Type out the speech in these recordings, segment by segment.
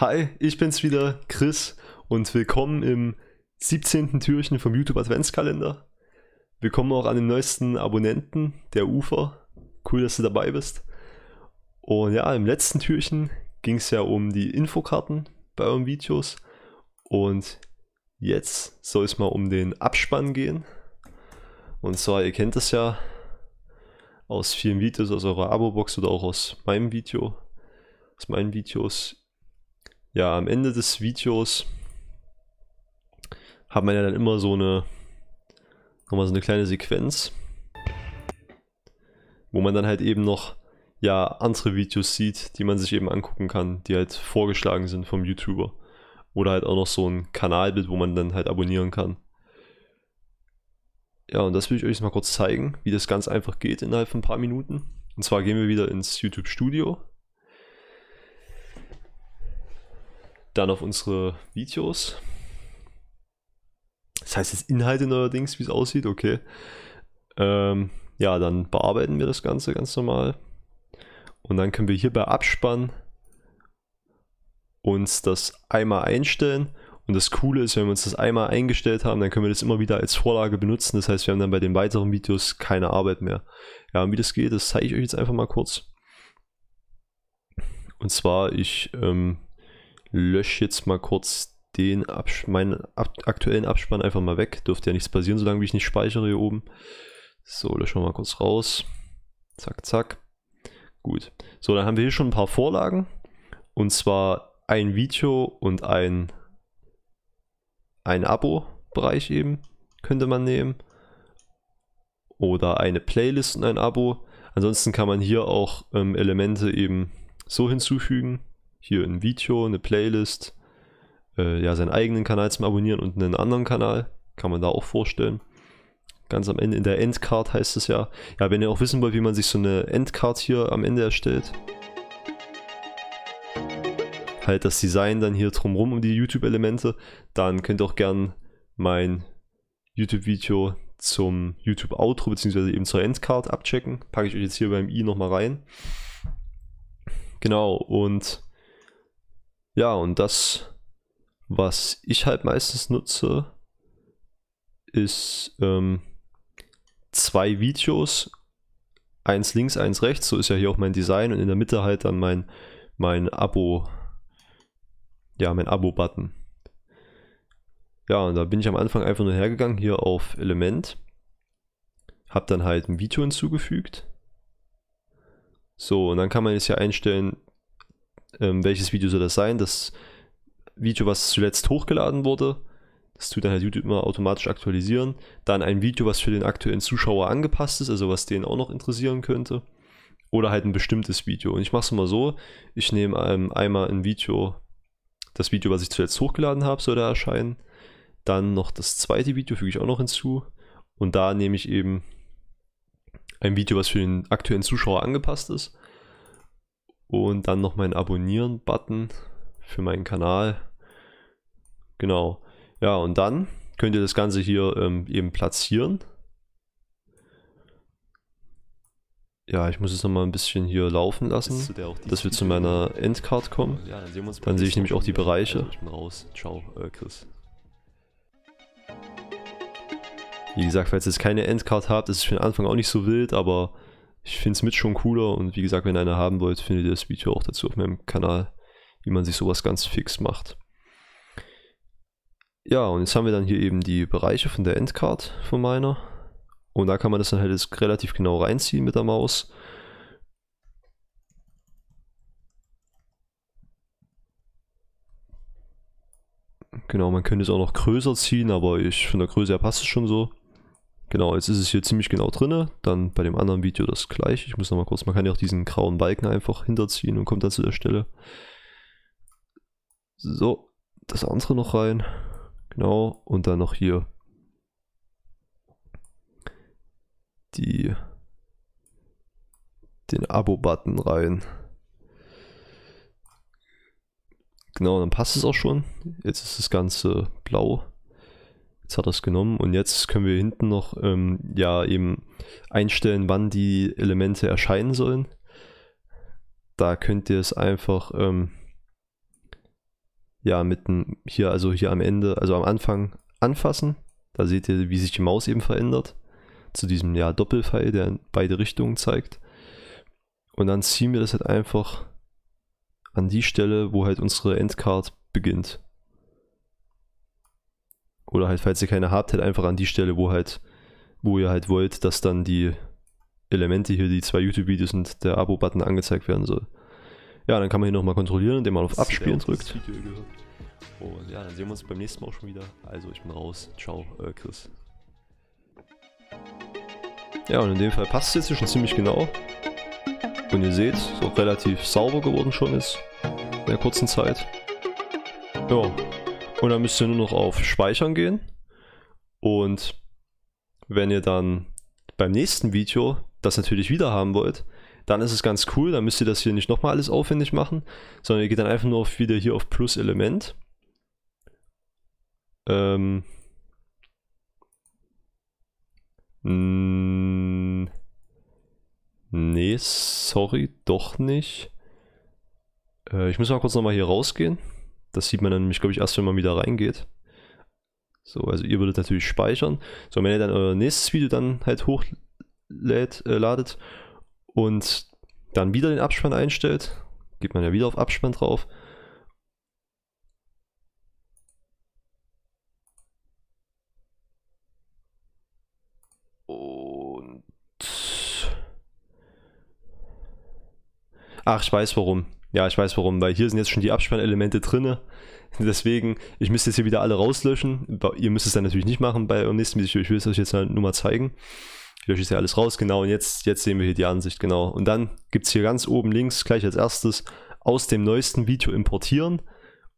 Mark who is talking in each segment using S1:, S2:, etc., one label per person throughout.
S1: Hi, ich bin's wieder, Chris, und willkommen im 17. Türchen vom YouTube Adventskalender. Willkommen auch an den neuesten Abonnenten der Ufer. Cool, dass du dabei bist. Und ja, im letzten Türchen ging es ja um die Infokarten bei euren Videos. Und jetzt soll es mal um den Abspann gehen. Und zwar, ihr kennt das ja aus vielen Videos, aus eurer Abo-Box oder auch aus meinem Video, aus meinen Videos ja, am Ende des Videos hat man ja dann immer so eine, nochmal so eine kleine Sequenz, wo man dann halt eben noch, ja, andere Videos sieht, die man sich eben angucken kann, die halt vorgeschlagen sind vom YouTuber. Oder halt auch noch so ein Kanalbild, wo man dann halt abonnieren kann. Ja, und das will ich euch mal kurz zeigen, wie das ganz einfach geht innerhalb von ein paar Minuten. Und zwar gehen wir wieder ins YouTube Studio Dann auf unsere Videos. Das heißt jetzt Inhalte neuerdings, wie es aussieht, okay. Ähm, ja, dann bearbeiten wir das Ganze ganz normal. Und dann können wir hier bei Abspann uns das einmal einstellen. Und das Coole ist, wenn wir uns das einmal eingestellt haben, dann können wir das immer wieder als Vorlage benutzen. Das heißt, wir haben dann bei den weiteren Videos keine Arbeit mehr. Ja, und wie das geht, das zeige ich euch jetzt einfach mal kurz. Und zwar, ich ähm, lösche jetzt mal kurz den Abs meinen ab aktuellen Abspann einfach mal weg. Dürfte ja nichts passieren, solange ich nicht speichere hier oben. So, löschen wir mal kurz raus. Zack, zack. Gut. So, dann haben wir hier schon ein paar Vorlagen. Und zwar ein Video und ein, ein Abo-Bereich eben könnte man nehmen. Oder eine Playlist und ein Abo. Ansonsten kann man hier auch ähm, Elemente eben so hinzufügen hier ein Video, eine Playlist, äh, ja, seinen eigenen Kanal zum Abonnieren und einen anderen Kanal. Kann man da auch vorstellen. Ganz am Ende in der Endcard heißt es ja. Ja, wenn ihr auch wissen wollt, wie man sich so eine Endcard hier am Ende erstellt. Halt das Design dann hier drumherum um die YouTube-Elemente. Dann könnt ihr auch gern mein YouTube-Video zum YouTube-Outro bzw. eben zur Endcard abchecken. Packe ich euch jetzt hier beim i nochmal rein. Genau, und ja, und das, was ich halt meistens nutze, ist ähm, zwei Videos, eins links, eins rechts, so ist ja hier auch mein Design und in der Mitte halt dann mein, mein Abo, ja, mein Abo-Button. Ja, und da bin ich am Anfang einfach nur hergegangen, hier auf Element, habe dann halt ein Video hinzugefügt. So, und dann kann man jetzt hier einstellen, ähm, welches Video soll das sein. Das Video, was zuletzt hochgeladen wurde, das tut dann halt YouTube immer automatisch aktualisieren. Dann ein Video, was für den aktuellen Zuschauer angepasst ist, also was den auch noch interessieren könnte. Oder halt ein bestimmtes Video. Und ich mache es mal so, ich nehme ähm, einmal ein Video, das Video, was ich zuletzt hochgeladen habe, soll da erscheinen. Dann noch das zweite Video füge ich auch noch hinzu. Und da nehme ich eben ein Video, was für den aktuellen Zuschauer angepasst ist. Und dann noch meinen Abonnieren-Button für meinen Kanal. Genau. Ja, und dann könnt ihr das Ganze hier ähm, eben platzieren. Ja, ich muss es nochmal ein bisschen hier laufen lassen, dass wir zu meiner Endcard kommen. Ja, dann, dann sehe ich nämlich auch die Bereiche. Also ich bin raus. Ciao, äh, Chris. Wie gesagt, falls ihr jetzt keine Endcard habt, ist es für den Anfang auch nicht so wild, aber ich finde es mit schon cooler und wie gesagt, wenn ihr eine haben wollt, findet ihr das Video auch dazu auf meinem Kanal, wie man sich sowas ganz fix macht. Ja, und jetzt haben wir dann hier eben die Bereiche von der Endcard von meiner. Und da kann man das dann halt jetzt relativ genau reinziehen mit der Maus. Genau, man könnte es auch noch größer ziehen, aber ich von der Größe her passt es schon so. Genau, jetzt ist es hier ziemlich genau drin. Dann bei dem anderen Video das gleiche. Ich muss nochmal kurz, man kann ja auch diesen grauen Balken einfach hinterziehen und kommt dann zu der Stelle. So, das andere noch rein. Genau, und dann noch hier die den Abo-Button rein. Genau, dann passt es auch schon. Jetzt ist das Ganze blau. Jetzt hat er es genommen und jetzt können wir hinten noch ähm, ja eben einstellen, wann die Elemente erscheinen sollen. Da könnt ihr es einfach ähm, ja mit dem, hier, also hier am Ende, also am Anfang anfassen. Da seht ihr, wie sich die Maus eben verändert. Zu diesem ja, Doppelpfeil, der in beide Richtungen zeigt. Und dann ziehen wir das halt einfach an die Stelle, wo halt unsere Endcard beginnt. Oder halt, falls ihr keine habt, halt einfach an die Stelle, wo halt, wo ihr halt wollt, dass dann die Elemente hier, die zwei YouTube-Videos und der Abo-Button angezeigt werden soll. Ja, dann kann man hier nochmal kontrollieren, indem man auf Abspielen drückt. Und ja, dann sehen wir uns beim nächsten Mal auch schon wieder. Also ich bin raus. Ciao, äh, Chris. Ja, und in dem Fall passt es jetzt schon ziemlich genau. Und ihr seht, es ist auch relativ sauber geworden schon ist. In der kurzen Zeit. Ja. Und dann müsst ihr nur noch auf Speichern gehen. Und wenn ihr dann beim nächsten Video das natürlich wieder haben wollt, dann ist es ganz cool, dann müsst ihr das hier nicht nochmal alles aufwendig machen, sondern ihr geht dann einfach nur auf, wieder hier auf Plus Element. Ähm. Nee, sorry, doch nicht. Äh, ich muss mal kurz nochmal hier rausgehen. Das sieht man dann nämlich, glaube ich, erst, wenn man wieder reingeht. So, also ihr würdet natürlich speichern. So, wenn ihr dann euer nächstes Video dann halt hochladet äh, und dann wieder den Abspann einstellt, geht man ja wieder auf Abspann drauf. Und Ach, ich weiß warum. Ja, ich weiß warum, weil hier sind jetzt schon die Abspannelemente drin. Deswegen, ich müsste jetzt hier wieder alle rauslöschen. Ihr müsst es dann natürlich nicht machen bei eurem nächsten Video. Ich will es euch jetzt halt nur mal zeigen. Ich lösche jetzt hier alles raus, genau. Und jetzt, jetzt sehen wir hier die Ansicht, genau. Und dann gibt es hier ganz oben links gleich als erstes aus dem neuesten Video importieren.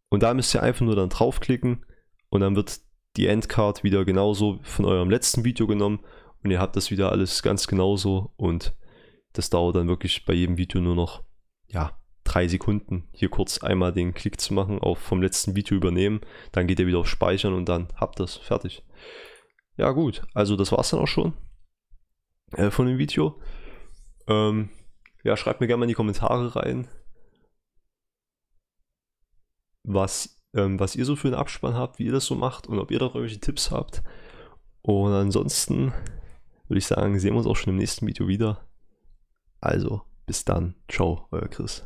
S1: Und da müsst ihr einfach nur dann draufklicken und dann wird die Endcard wieder genauso von eurem letzten Video genommen und ihr habt das wieder alles ganz genauso und das dauert dann wirklich bei jedem Video nur noch ja, drei Sekunden hier kurz einmal den Klick zu machen, auf vom letzten Video übernehmen, dann geht ihr wieder auf Speichern und dann habt das fertig. Ja gut, also das war's dann auch schon äh, von dem Video. Ähm, ja, schreibt mir gerne mal in die Kommentare rein, was, ähm, was ihr so für einen Abspann habt, wie ihr das so macht und ob ihr da irgendwelche Tipps habt. Und ansonsten würde ich sagen, sehen wir uns auch schon im nächsten Video wieder. Also, bis dann. Ciao, euer Chris.